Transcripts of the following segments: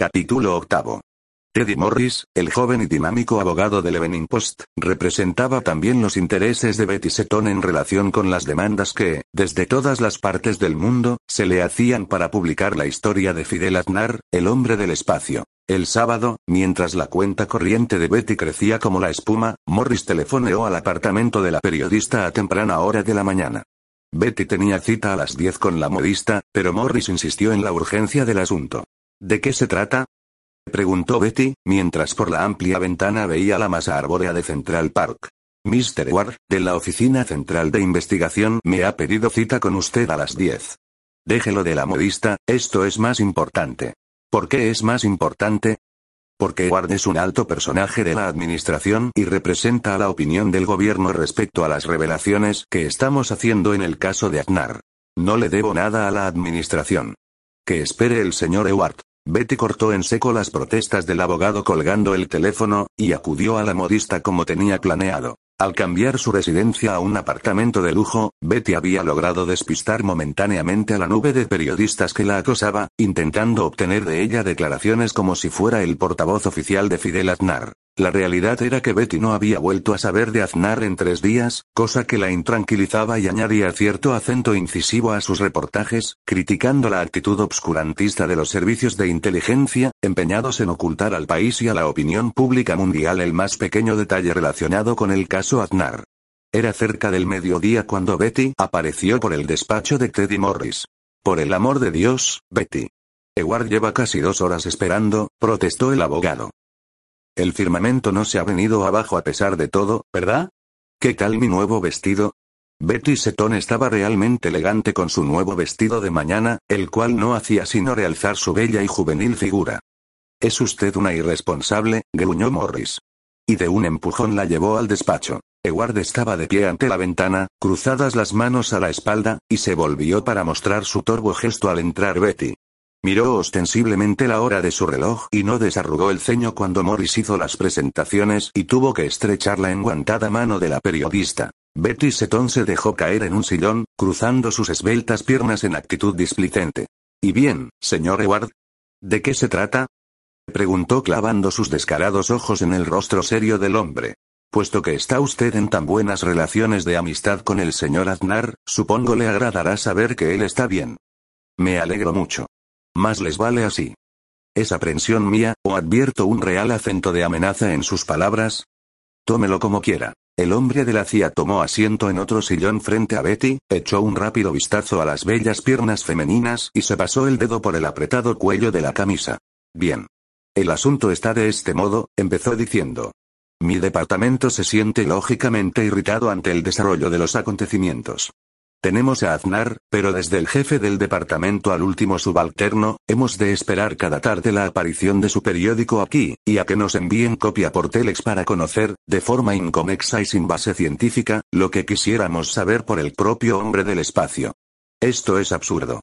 Capítulo octavo. Teddy Morris, el joven y dinámico abogado del Evening Post, representaba también los intereses de Betty Seton en relación con las demandas que, desde todas las partes del mundo, se le hacían para publicar la historia de Fidel Aznar, el hombre del espacio. El sábado, mientras la cuenta corriente de Betty crecía como la espuma, Morris telefoneó al apartamento de la periodista a temprana hora de la mañana. Betty tenía cita a las 10 con la modista, pero Morris insistió en la urgencia del asunto. ¿De qué se trata? preguntó Betty, mientras por la amplia ventana veía la masa arbórea de Central Park. Mr. Ward, de la Oficina Central de Investigación, me ha pedido cita con usted a las 10. Déjelo de la modista, esto es más importante. ¿Por qué es más importante? Porque Ward es un alto personaje de la administración y representa la opinión del gobierno respecto a las revelaciones que estamos haciendo en el caso de Aznar. No le debo nada a la administración. Que espere el señor Ewart. Betty cortó en seco las protestas del abogado colgando el teléfono, y acudió a la modista como tenía planeado. Al cambiar su residencia a un apartamento de lujo, Betty había logrado despistar momentáneamente a la nube de periodistas que la acosaba, intentando obtener de ella declaraciones como si fuera el portavoz oficial de Fidel Aznar. La realidad era que Betty no había vuelto a saber de Aznar en tres días, cosa que la intranquilizaba y añadía cierto acento incisivo a sus reportajes, criticando la actitud obscurantista de los servicios de inteligencia, empeñados en ocultar al país y a la opinión pública mundial el más pequeño detalle relacionado con el caso Aznar. Era cerca del mediodía cuando Betty apareció por el despacho de Teddy Morris. Por el amor de Dios, Betty. Eward lleva casi dos horas esperando, protestó el abogado. El firmamento no se ha venido abajo a pesar de todo, ¿verdad? ¿Qué tal mi nuevo vestido? Betty Seton estaba realmente elegante con su nuevo vestido de mañana, el cual no hacía sino realzar su bella y juvenil figura. Es usted una irresponsable, gruñó Morris. Y de un empujón la llevó al despacho. Eward estaba de pie ante la ventana, cruzadas las manos a la espalda, y se volvió para mostrar su torvo gesto al entrar Betty. Miró ostensiblemente la hora de su reloj y no desarrugó el ceño cuando Morris hizo las presentaciones y tuvo que estrechar la enguantada mano de la periodista. Betty Seton se dejó caer en un sillón, cruzando sus esbeltas piernas en actitud displicente. ¿Y bien, señor Eward? ¿De qué se trata? preguntó clavando sus descarados ojos en el rostro serio del hombre. Puesto que está usted en tan buenas relaciones de amistad con el señor Aznar, supongo le agradará saber que él está bien. Me alegro mucho. Más les vale así. ¿Es aprensión mía, o advierto un real acento de amenaza en sus palabras? Tómelo como quiera. El hombre de la CIA tomó asiento en otro sillón frente a Betty, echó un rápido vistazo a las bellas piernas femeninas y se pasó el dedo por el apretado cuello de la camisa. Bien. El asunto está de este modo, empezó diciendo. Mi departamento se siente lógicamente irritado ante el desarrollo de los acontecimientos. Tenemos a Aznar, pero desde el jefe del departamento al último subalterno, hemos de esperar cada tarde la aparición de su periódico aquí, y a que nos envíen copia por telex para conocer, de forma inconexa y sin base científica, lo que quisiéramos saber por el propio hombre del espacio. Esto es absurdo.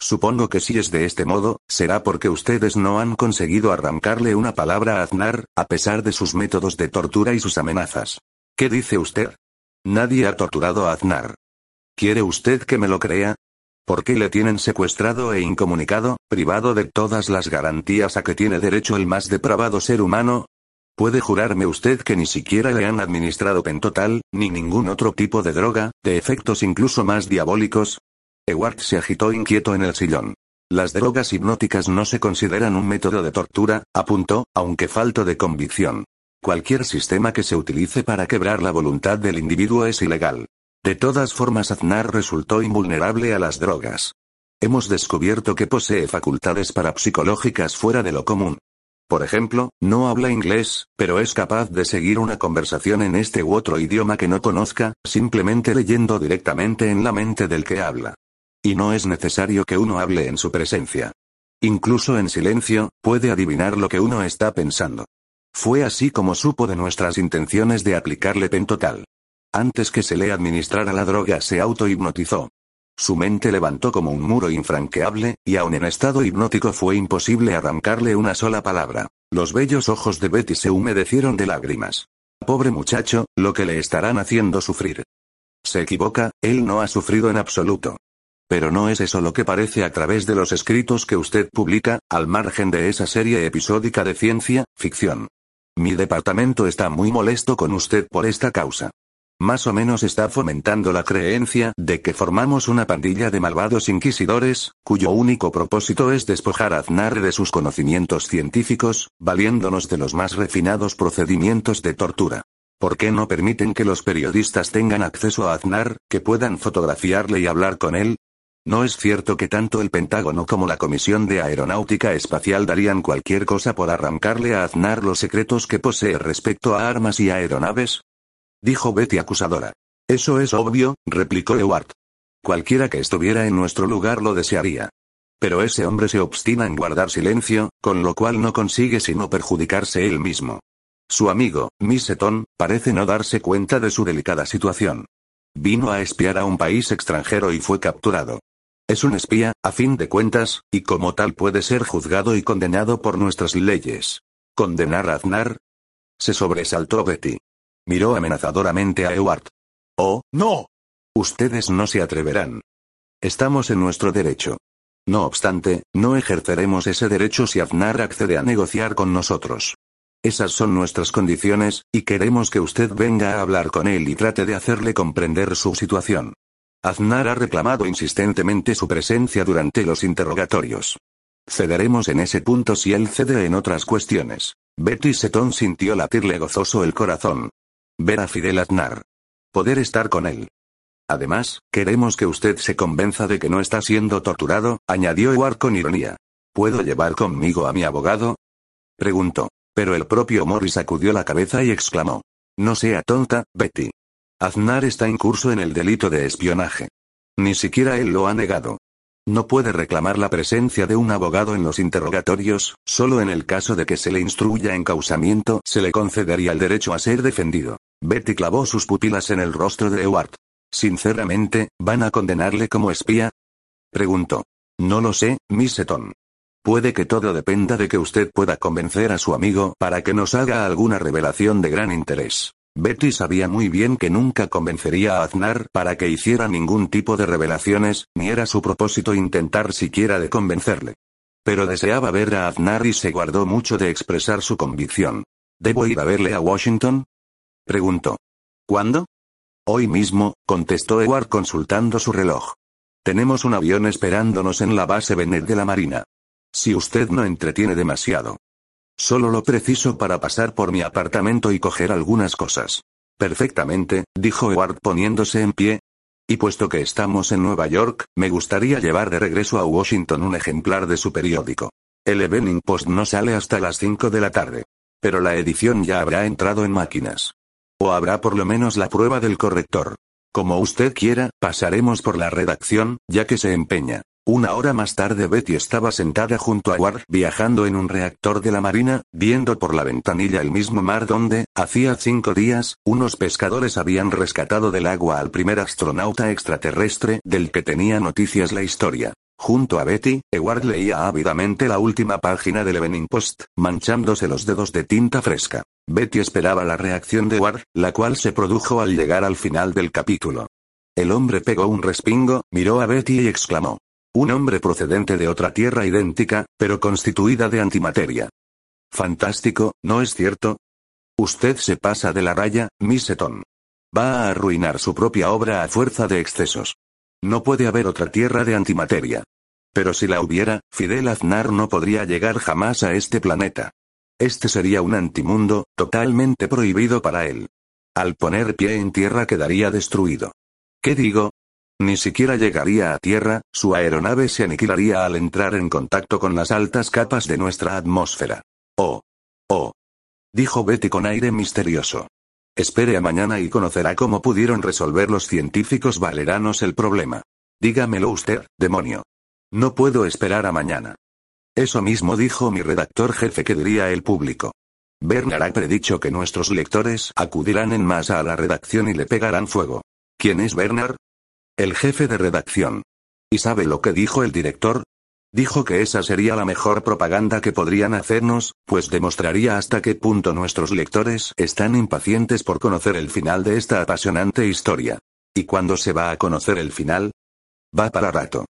Supongo que si es de este modo, será porque ustedes no han conseguido arrancarle una palabra a Aznar, a pesar de sus métodos de tortura y sus amenazas. ¿Qué dice usted? Nadie ha torturado a Aznar. ¿Quiere usted que me lo crea? ¿Por qué le tienen secuestrado e incomunicado, privado de todas las garantías a que tiene derecho el más depravado ser humano? ¿Puede jurarme usted que ni siquiera le han administrado pentotal, ni ningún otro tipo de droga, de efectos incluso más diabólicos? Ewart se agitó inquieto en el sillón. Las drogas hipnóticas no se consideran un método de tortura, apuntó, aunque falto de convicción. Cualquier sistema que se utilice para quebrar la voluntad del individuo es ilegal. De todas formas Aznar resultó invulnerable a las drogas. Hemos descubierto que posee facultades parapsicológicas fuera de lo común. Por ejemplo, no habla inglés, pero es capaz de seguir una conversación en este u otro idioma que no conozca, simplemente leyendo directamente en la mente del que habla. Y no es necesario que uno hable en su presencia. Incluso en silencio, puede adivinar lo que uno está pensando. Fue así como supo de nuestras intenciones de aplicarle pentotal. Antes que se le administrara la droga se autohipnotizó. Su mente levantó como un muro infranqueable, y aun en estado hipnótico fue imposible arrancarle una sola palabra. Los bellos ojos de Betty se humedecieron de lágrimas. Pobre muchacho, lo que le estarán haciendo sufrir. Se equivoca, él no ha sufrido en absoluto. Pero no es eso lo que parece a través de los escritos que usted publica, al margen de esa serie episódica de ciencia, ficción. Mi departamento está muy molesto con usted por esta causa. Más o menos está fomentando la creencia de que formamos una pandilla de malvados inquisidores, cuyo único propósito es despojar a Aznar de sus conocimientos científicos, valiéndonos de los más refinados procedimientos de tortura. ¿Por qué no permiten que los periodistas tengan acceso a Aznar, que puedan fotografiarle y hablar con él? No es cierto que tanto el Pentágono como la Comisión de Aeronáutica Espacial darían cualquier cosa por arrancarle a Aznar los secretos que posee respecto a armas y aeronaves. Dijo Betty acusadora. Eso es obvio, replicó Ewart. Cualquiera que estuviera en nuestro lugar lo desearía. Pero ese hombre se obstina en guardar silencio, con lo cual no consigue sino perjudicarse él mismo. Su amigo, Miss Eton, parece no darse cuenta de su delicada situación. Vino a espiar a un país extranjero y fue capturado. Es un espía, a fin de cuentas, y como tal puede ser juzgado y condenado por nuestras leyes. ¿Condenar a Aznar? Se sobresaltó Betty. Miró amenazadoramente a Ewart. Oh, no. Ustedes no se atreverán. Estamos en nuestro derecho. No obstante, no ejerceremos ese derecho si Aznar accede a negociar con nosotros. Esas son nuestras condiciones, y queremos que usted venga a hablar con él y trate de hacerle comprender su situación. Aznar ha reclamado insistentemente su presencia durante los interrogatorios. Cederemos en ese punto si él cede en otras cuestiones. Betty Seton sintió latirle gozoso el corazón. Ver a Fidel Aznar. Poder estar con él. Además, queremos que usted se convenza de que no está siendo torturado, añadió Edward con ironía. ¿Puedo llevar conmigo a mi abogado? Preguntó. Pero el propio Morris sacudió la cabeza y exclamó. No sea tonta, Betty. Aznar está incurso en el delito de espionaje. Ni siquiera él lo ha negado. No puede reclamar la presencia de un abogado en los interrogatorios, solo en el caso de que se le instruya en causamiento se le concedería el derecho a ser defendido. Betty clavó sus pupilas en el rostro de Ewart. Sinceramente, ¿van a condenarle como espía? Preguntó. No lo sé, Miss Seton. Puede que todo dependa de que usted pueda convencer a su amigo para que nos haga alguna revelación de gran interés. Betty sabía muy bien que nunca convencería a Aznar para que hiciera ningún tipo de revelaciones, ni era su propósito intentar siquiera de convencerle. Pero deseaba ver a Aznar y se guardó mucho de expresar su convicción. ¿Debo ir a verle a Washington? Preguntó. ¿Cuándo? Hoy mismo, contestó Edward consultando su reloj. Tenemos un avión esperándonos en la base Bennett de la Marina. Si usted no entretiene demasiado. Solo lo preciso para pasar por mi apartamento y coger algunas cosas. Perfectamente, dijo Edward poniéndose en pie. Y puesto que estamos en Nueva York, me gustaría llevar de regreso a Washington un ejemplar de su periódico. El Evening Post no sale hasta las 5 de la tarde. Pero la edición ya habrá entrado en máquinas. O habrá por lo menos la prueba del corrector. Como usted quiera, pasaremos por la redacción, ya que se empeña. Una hora más tarde Betty estaba sentada junto a Ward viajando en un reactor de la Marina, viendo por la ventanilla el mismo mar donde, hacía cinco días, unos pescadores habían rescatado del agua al primer astronauta extraterrestre del que tenía noticias la historia. Junto a Betty, Eward leía ávidamente la última página del Evening Post, manchándose los dedos de tinta fresca. Betty esperaba la reacción de Ward, la cual se produjo al llegar al final del capítulo. El hombre pegó un respingo, miró a Betty y exclamó. Un hombre procedente de otra tierra idéntica, pero constituida de antimateria. Fantástico, ¿no es cierto? Usted se pasa de la raya, Miss Seton. Va a arruinar su propia obra a fuerza de excesos. No puede haber otra tierra de antimateria. Pero si la hubiera, Fidel Aznar no podría llegar jamás a este planeta. Este sería un antimundo, totalmente prohibido para él. Al poner pie en tierra quedaría destruido. ¿Qué digo? Ni siquiera llegaría a tierra, su aeronave se aniquilaría al entrar en contacto con las altas capas de nuestra atmósfera. Oh. Oh. Dijo Betty con aire misterioso. Espere a mañana y conocerá cómo pudieron resolver los científicos valeranos el problema. Dígamelo usted, demonio. No puedo esperar a mañana. Eso mismo dijo mi redactor jefe que diría el público. Bernard ha predicho que nuestros lectores acudirán en masa a la redacción y le pegarán fuego. ¿Quién es Bernard? El jefe de redacción. ¿Y sabe lo que dijo el director? Dijo que esa sería la mejor propaganda que podrían hacernos, pues demostraría hasta qué punto nuestros lectores están impacientes por conocer el final de esta apasionante historia. ¿Y cuándo se va a conocer el final? Va para rato.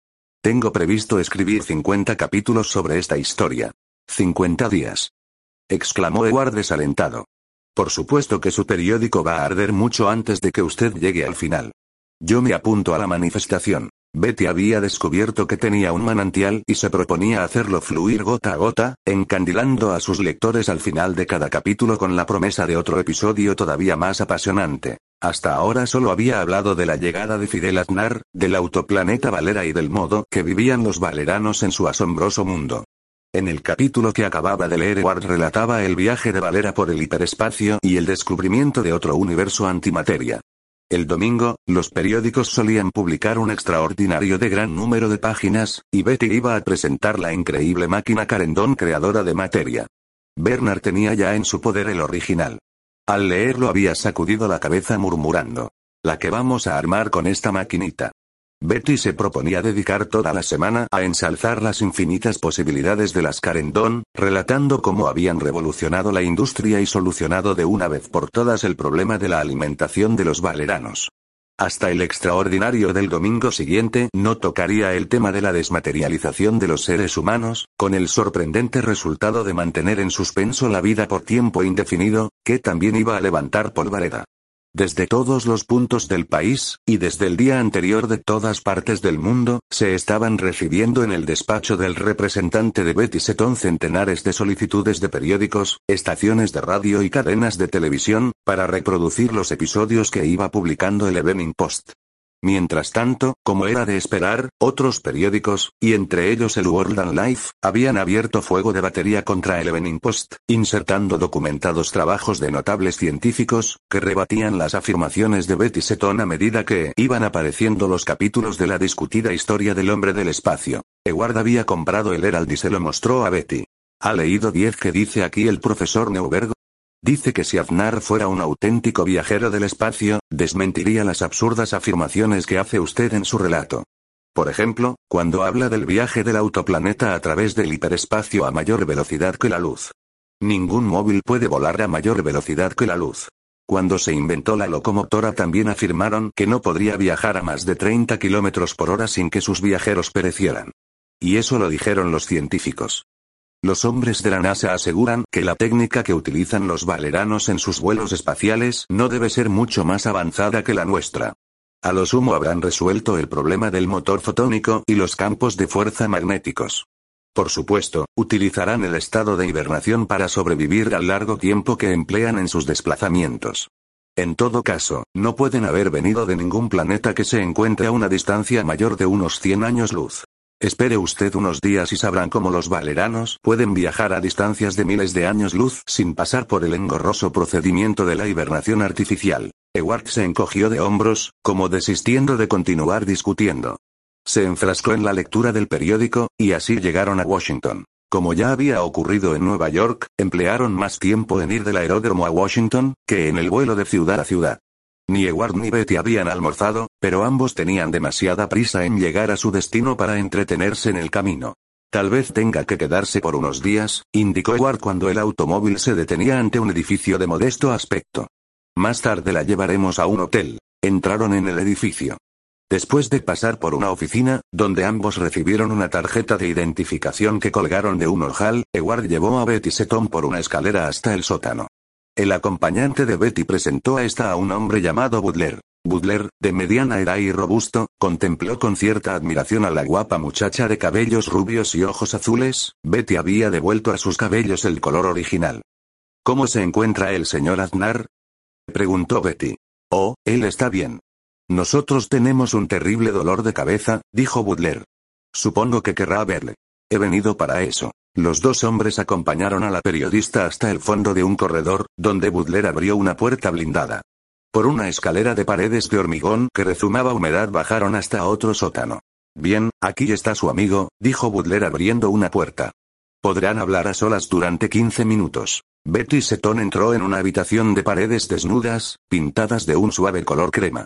Tengo previsto escribir 50 capítulos sobre esta historia. 50 días. exclamó Edward desalentado. Por supuesto que su periódico va a arder mucho antes de que usted llegue al final. Yo me apunto a la manifestación. Betty había descubierto que tenía un manantial y se proponía hacerlo fluir gota a gota, encandilando a sus lectores al final de cada capítulo con la promesa de otro episodio todavía más apasionante. Hasta ahora solo había hablado de la llegada de Fidel Aznar, del autoplaneta Valera y del modo que vivían los valeranos en su asombroso mundo. En el capítulo que acababa de leer Ward relataba el viaje de Valera por el hiperespacio y el descubrimiento de otro universo antimateria. El domingo, los periódicos solían publicar un extraordinario de gran número de páginas, y Betty iba a presentar la increíble máquina Carendón creadora de materia. Bernard tenía ya en su poder el original. Al leerlo había sacudido la cabeza murmurando. La que vamos a armar con esta maquinita. Betty se proponía dedicar toda la semana a ensalzar las infinitas posibilidades de las Carendón, relatando cómo habían revolucionado la industria y solucionado de una vez por todas el problema de la alimentación de los valeranos. Hasta el extraordinario del domingo siguiente no tocaría el tema de la desmaterialización de los seres humanos, con el sorprendente resultado de mantener en suspenso la vida por tiempo indefinido, que también iba a levantar polvareda. Desde todos los puntos del país, y desde el día anterior de todas partes del mundo, se estaban recibiendo en el despacho del representante de Betty Seton centenares de solicitudes de periódicos, estaciones de radio y cadenas de televisión, para reproducir los episodios que iba publicando el Evening Post. Mientras tanto, como era de esperar, otros periódicos, y entre ellos el World and Life, habían abierto fuego de batería contra el Evening Post, insertando documentados trabajos de notables científicos, que rebatían las afirmaciones de Betty Seton a medida que iban apareciendo los capítulos de la discutida historia del hombre del espacio. Eward había comprado el Herald y se lo mostró a Betty. ¿Ha leído 10 que dice aquí el profesor Neuberg? Dice que si Aznar fuera un auténtico viajero del espacio, desmentiría las absurdas afirmaciones que hace usted en su relato. Por ejemplo, cuando habla del viaje del autoplaneta a través del hiperespacio a mayor velocidad que la luz. Ningún móvil puede volar a mayor velocidad que la luz. Cuando se inventó la locomotora también afirmaron que no podría viajar a más de 30 kilómetros por hora sin que sus viajeros perecieran. Y eso lo dijeron los científicos. Los hombres de la NASA aseguran que la técnica que utilizan los valeranos en sus vuelos espaciales no debe ser mucho más avanzada que la nuestra. A lo sumo habrán resuelto el problema del motor fotónico y los campos de fuerza magnéticos. Por supuesto, utilizarán el estado de hibernación para sobrevivir al largo tiempo que emplean en sus desplazamientos. En todo caso, no pueden haber venido de ningún planeta que se encuentre a una distancia mayor de unos 100 años luz. Espere usted unos días y sabrán cómo los valeranos pueden viajar a distancias de miles de años luz sin pasar por el engorroso procedimiento de la hibernación artificial. Ewart se encogió de hombros, como desistiendo de continuar discutiendo. Se enfrascó en la lectura del periódico, y así llegaron a Washington. Como ya había ocurrido en Nueva York, emplearon más tiempo en ir del aeródromo a Washington, que en el vuelo de ciudad a ciudad. Ni Ewart ni Betty habían almorzado, pero ambos tenían demasiada prisa en llegar a su destino para entretenerse en el camino. Tal vez tenga que quedarse por unos días, indicó Ewart cuando el automóvil se detenía ante un edificio de modesto aspecto. Más tarde la llevaremos a un hotel. Entraron en el edificio. Después de pasar por una oficina, donde ambos recibieron una tarjeta de identificación que colgaron de un ojal, Ewart llevó a Betty Seton por una escalera hasta el sótano. El acompañante de Betty presentó a esta a un hombre llamado Butler. Butler, de mediana edad y robusto, contempló con cierta admiración a la guapa muchacha de cabellos rubios y ojos azules, Betty había devuelto a sus cabellos el color original. ¿Cómo se encuentra el señor Aznar? preguntó Betty. Oh, él está bien. Nosotros tenemos un terrible dolor de cabeza, dijo Butler. Supongo que querrá verle. He venido para eso. Los dos hombres acompañaron a la periodista hasta el fondo de un corredor, donde Butler abrió una puerta blindada. Por una escalera de paredes de hormigón que rezumaba humedad bajaron hasta otro sótano. Bien, aquí está su amigo, dijo Butler abriendo una puerta. Podrán hablar a solas durante 15 minutos. Betty Seton entró en una habitación de paredes desnudas, pintadas de un suave color crema.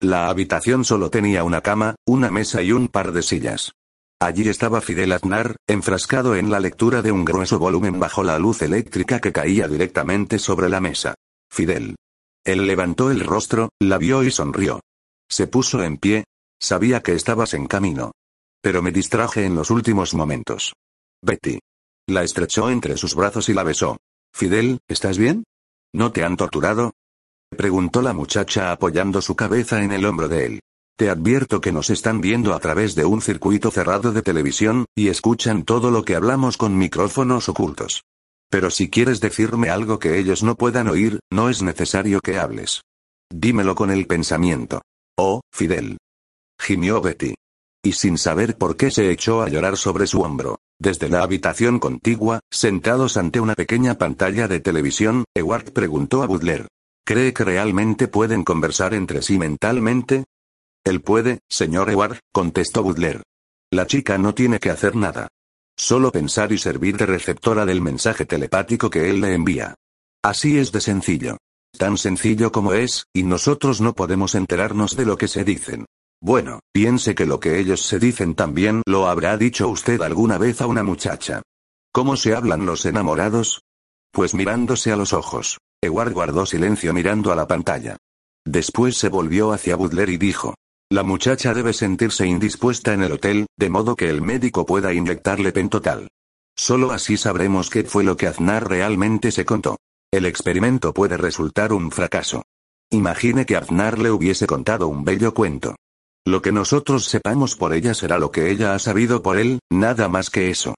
La habitación solo tenía una cama, una mesa y un par de sillas. Allí estaba Fidel Aznar, enfrascado en la lectura de un grueso volumen bajo la luz eléctrica que caía directamente sobre la mesa. Fidel. Él levantó el rostro, la vio y sonrió. Se puso en pie. Sabía que estabas en camino. Pero me distraje en los últimos momentos. Betty. La estrechó entre sus brazos y la besó. Fidel, ¿estás bien? ¿No te han torturado? Preguntó la muchacha apoyando su cabeza en el hombro de él. Te advierto que nos están viendo a través de un circuito cerrado de televisión, y escuchan todo lo que hablamos con micrófonos ocultos. Pero si quieres decirme algo que ellos no puedan oír, no es necesario que hables. Dímelo con el pensamiento. Oh, Fidel. Gimió Betty. Y sin saber por qué se echó a llorar sobre su hombro. Desde la habitación contigua, sentados ante una pequeña pantalla de televisión, Ewart preguntó a Butler. ¿Cree que realmente pueden conversar entre sí mentalmente? Él puede, señor Ewart, contestó Butler. La chica no tiene que hacer nada. Solo pensar y servir de receptora del mensaje telepático que él le envía. Así es de sencillo. Tan sencillo como es, y nosotros no podemos enterarnos de lo que se dicen. Bueno, piense que lo que ellos se dicen también lo habrá dicho usted alguna vez a una muchacha. ¿Cómo se hablan los enamorados? Pues mirándose a los ojos. Ewart guardó silencio mirando a la pantalla. Después se volvió hacia Butler y dijo. La muchacha debe sentirse indispuesta en el hotel, de modo que el médico pueda inyectarle pentotal. Solo así sabremos qué fue lo que Aznar realmente se contó. El experimento puede resultar un fracaso. Imagine que Aznar le hubiese contado un bello cuento. Lo que nosotros sepamos por ella será lo que ella ha sabido por él, nada más que eso.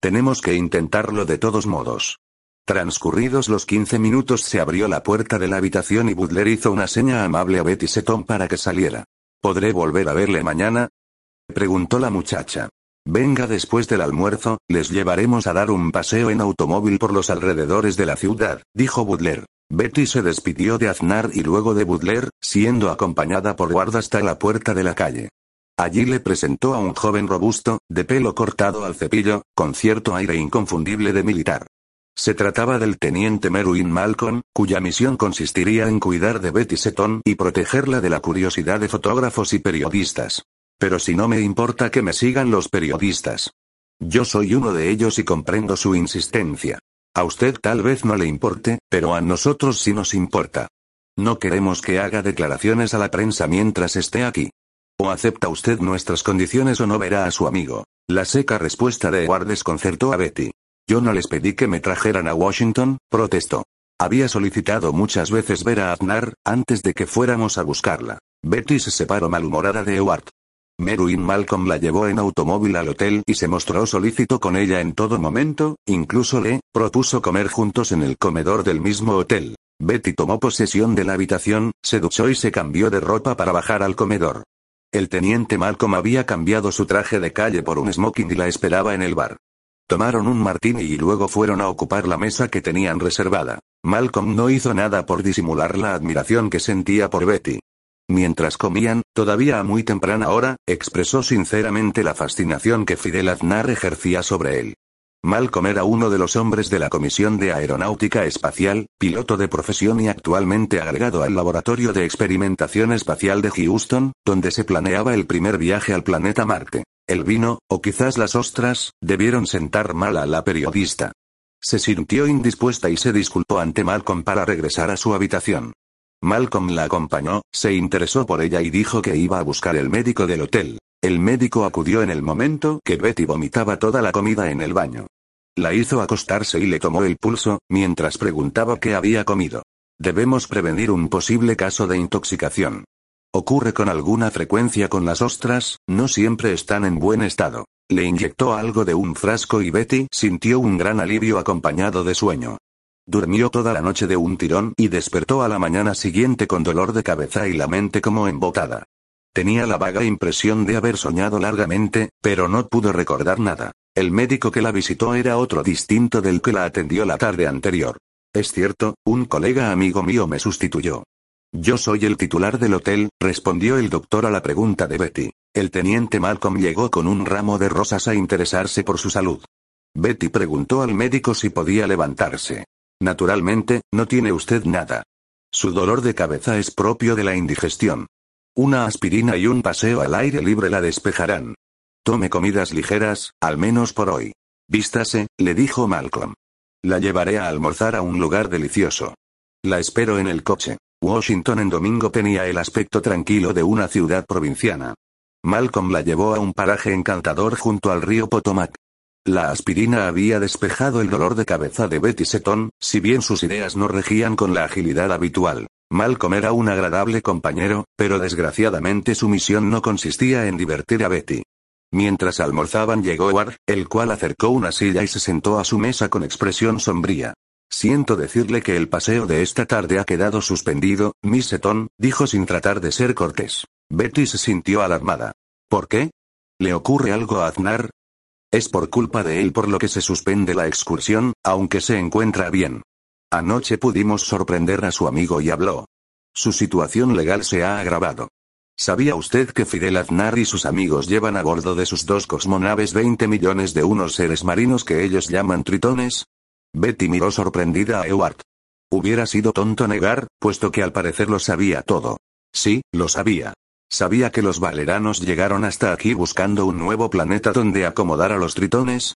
Tenemos que intentarlo de todos modos. Transcurridos los 15 minutos se abrió la puerta de la habitación y Butler hizo una seña amable a Betty Seton para que saliera. ¿Podré volver a verle mañana? preguntó la muchacha. Venga después del almuerzo, les llevaremos a dar un paseo en automóvil por los alrededores de la ciudad, dijo Butler. Betty se despidió de Aznar y luego de Butler, siendo acompañada por Ward hasta la puerta de la calle. Allí le presentó a un joven robusto, de pelo cortado al cepillo, con cierto aire inconfundible de militar. Se trataba del teniente Merwin Malcolm, cuya misión consistiría en cuidar de Betty Seton y protegerla de la curiosidad de fotógrafos y periodistas. Pero si no me importa que me sigan los periodistas. Yo soy uno de ellos y comprendo su insistencia. A usted tal vez no le importe, pero a nosotros sí nos importa. No queremos que haga declaraciones a la prensa mientras esté aquí. O acepta usted nuestras condiciones o no verá a su amigo. La seca respuesta de Edward desconcertó a Betty. Yo no les pedí que me trajeran a Washington, protestó. Había solicitado muchas veces ver a Aznar, antes de que fuéramos a buscarla. Betty se separó malhumorada de Edward. Merwin Malcolm la llevó en automóvil al hotel y se mostró solícito con ella en todo momento, incluso le propuso comer juntos en el comedor del mismo hotel. Betty tomó posesión de la habitación, se duchó y se cambió de ropa para bajar al comedor. El teniente Malcolm había cambiado su traje de calle por un smoking y la esperaba en el bar. Tomaron un martini y luego fueron a ocupar la mesa que tenían reservada. Malcolm no hizo nada por disimular la admiración que sentía por Betty. Mientras comían, todavía a muy temprana hora, expresó sinceramente la fascinación que Fidel Aznar ejercía sobre él. Malcolm era uno de los hombres de la Comisión de Aeronáutica Espacial, piloto de profesión y actualmente agregado al Laboratorio de Experimentación Espacial de Houston, donde se planeaba el primer viaje al planeta Marte. El vino, o quizás las ostras, debieron sentar mal a la periodista. Se sintió indispuesta y se disculpó ante Malcolm para regresar a su habitación. Malcolm la acompañó, se interesó por ella y dijo que iba a buscar el médico del hotel. El médico acudió en el momento que Betty vomitaba toda la comida en el baño. La hizo acostarse y le tomó el pulso, mientras preguntaba qué había comido. Debemos prevenir un posible caso de intoxicación. Ocurre con alguna frecuencia con las ostras, no siempre están en buen estado. Le inyectó algo de un frasco y Betty sintió un gran alivio acompañado de sueño. Durmió toda la noche de un tirón y despertó a la mañana siguiente con dolor de cabeza y la mente como embotada. Tenía la vaga impresión de haber soñado largamente, pero no pudo recordar nada. El médico que la visitó era otro distinto del que la atendió la tarde anterior. Es cierto, un colega amigo mío me sustituyó. Yo soy el titular del hotel, respondió el doctor a la pregunta de Betty. El teniente Malcolm llegó con un ramo de rosas a interesarse por su salud. Betty preguntó al médico si podía levantarse. Naturalmente, no tiene usted nada. Su dolor de cabeza es propio de la indigestión. Una aspirina y un paseo al aire libre la despejarán. Tome comidas ligeras, al menos por hoy. Vístase, le dijo Malcolm. La llevaré a almorzar a un lugar delicioso. La espero en el coche. Washington en domingo tenía el aspecto tranquilo de una ciudad provinciana. Malcolm la llevó a un paraje encantador junto al río Potomac. La aspirina había despejado el dolor de cabeza de Betty Seton, si bien sus ideas no regían con la agilidad habitual. Malcolm era un agradable compañero, pero desgraciadamente su misión no consistía en divertir a Betty. Mientras almorzaban llegó Ward, el cual acercó una silla y se sentó a su mesa con expresión sombría. Siento decirle que el paseo de esta tarde ha quedado suspendido, Miss Seton, dijo sin tratar de ser cortés. Betty se sintió alarmada. ¿Por qué? ¿Le ocurre algo a Aznar? Es por culpa de él por lo que se suspende la excursión, aunque se encuentra bien. Anoche pudimos sorprender a su amigo y habló. Su situación legal se ha agravado. ¿Sabía usted que Fidel Aznar y sus amigos llevan a bordo de sus dos cosmonaves 20 millones de unos seres marinos que ellos llaman tritones? Betty miró sorprendida a Ewart. Hubiera sido tonto negar, puesto que al parecer lo sabía todo. Sí, lo sabía. Sabía que los valeranos llegaron hasta aquí buscando un nuevo planeta donde acomodar a los tritones.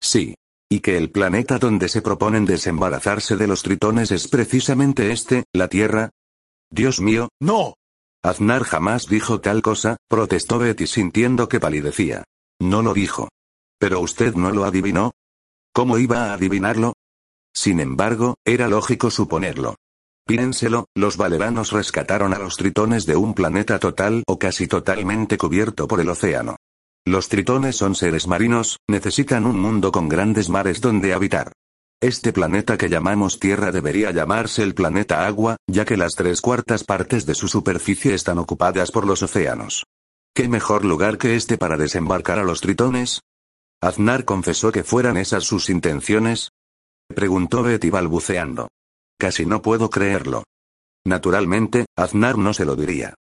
Sí. Y que el planeta donde se proponen desembarazarse de los tritones es precisamente este, la Tierra. Dios mío, no. Aznar jamás dijo tal cosa, protestó Betty sintiendo que palidecía. No lo dijo. Pero usted no lo adivinó. ¿Cómo iba a adivinarlo? Sin embargo, era lógico suponerlo. Piénselo, los valeranos rescataron a los tritones de un planeta total o casi totalmente cubierto por el océano. Los tritones son seres marinos, necesitan un mundo con grandes mares donde habitar. Este planeta que llamamos Tierra debería llamarse el planeta Agua, ya que las tres cuartas partes de su superficie están ocupadas por los océanos. ¿Qué mejor lugar que este para desembarcar a los tritones? ¿Aznar confesó que fueran esas sus intenciones? Preguntó Betty balbuceando. Casi no puedo creerlo. Naturalmente, Aznar no se lo diría.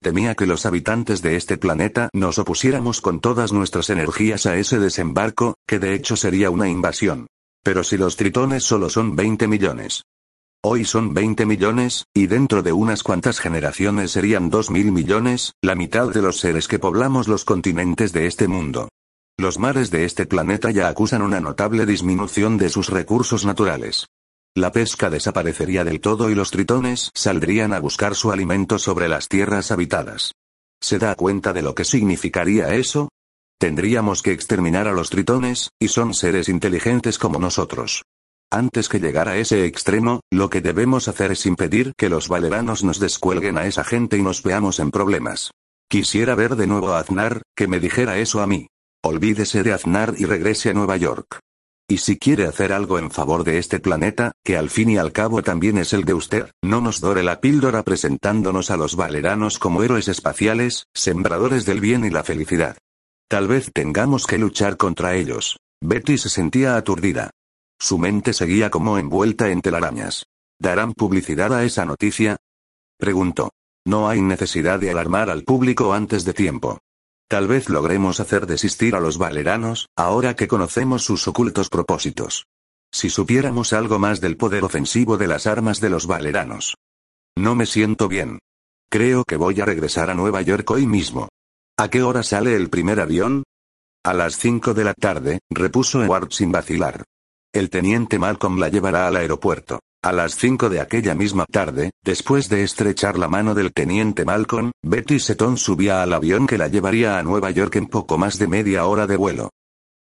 Temía que los habitantes de este planeta nos opusiéramos con todas nuestras energías a ese desembarco, que de hecho sería una invasión. Pero si los tritones solo son 20 millones. Hoy son 20 millones, y dentro de unas cuantas generaciones serían 2 mil millones, la mitad de los seres que poblamos los continentes de este mundo. Los mares de este planeta ya acusan una notable disminución de sus recursos naturales. La pesca desaparecería del todo y los tritones saldrían a buscar su alimento sobre las tierras habitadas. ¿Se da cuenta de lo que significaría eso? Tendríamos que exterminar a los tritones, y son seres inteligentes como nosotros. Antes que llegar a ese extremo, lo que debemos hacer es impedir que los valeranos nos descuelguen a esa gente y nos veamos en problemas. Quisiera ver de nuevo a Aznar, que me dijera eso a mí. Olvídese de Aznar y regrese a Nueva York. Y si quiere hacer algo en favor de este planeta, que al fin y al cabo también es el de usted, no nos dore la píldora presentándonos a los valeranos como héroes espaciales, sembradores del bien y la felicidad. Tal vez tengamos que luchar contra ellos. Betty se sentía aturdida. Su mente seguía como envuelta en telarañas. ¿Darán publicidad a esa noticia? Preguntó. No hay necesidad de alarmar al público antes de tiempo. Tal vez logremos hacer desistir a los valeranos, ahora que conocemos sus ocultos propósitos. Si supiéramos algo más del poder ofensivo de las armas de los valeranos. No me siento bien. Creo que voy a regresar a Nueva York hoy mismo. ¿A qué hora sale el primer avión? A las cinco de la tarde, repuso Edward sin vacilar. El teniente Malcolm la llevará al aeropuerto. A las cinco de aquella misma tarde, después de estrechar la mano del teniente Malcolm, Betty Seton subía al avión que la llevaría a Nueva York en poco más de media hora de vuelo.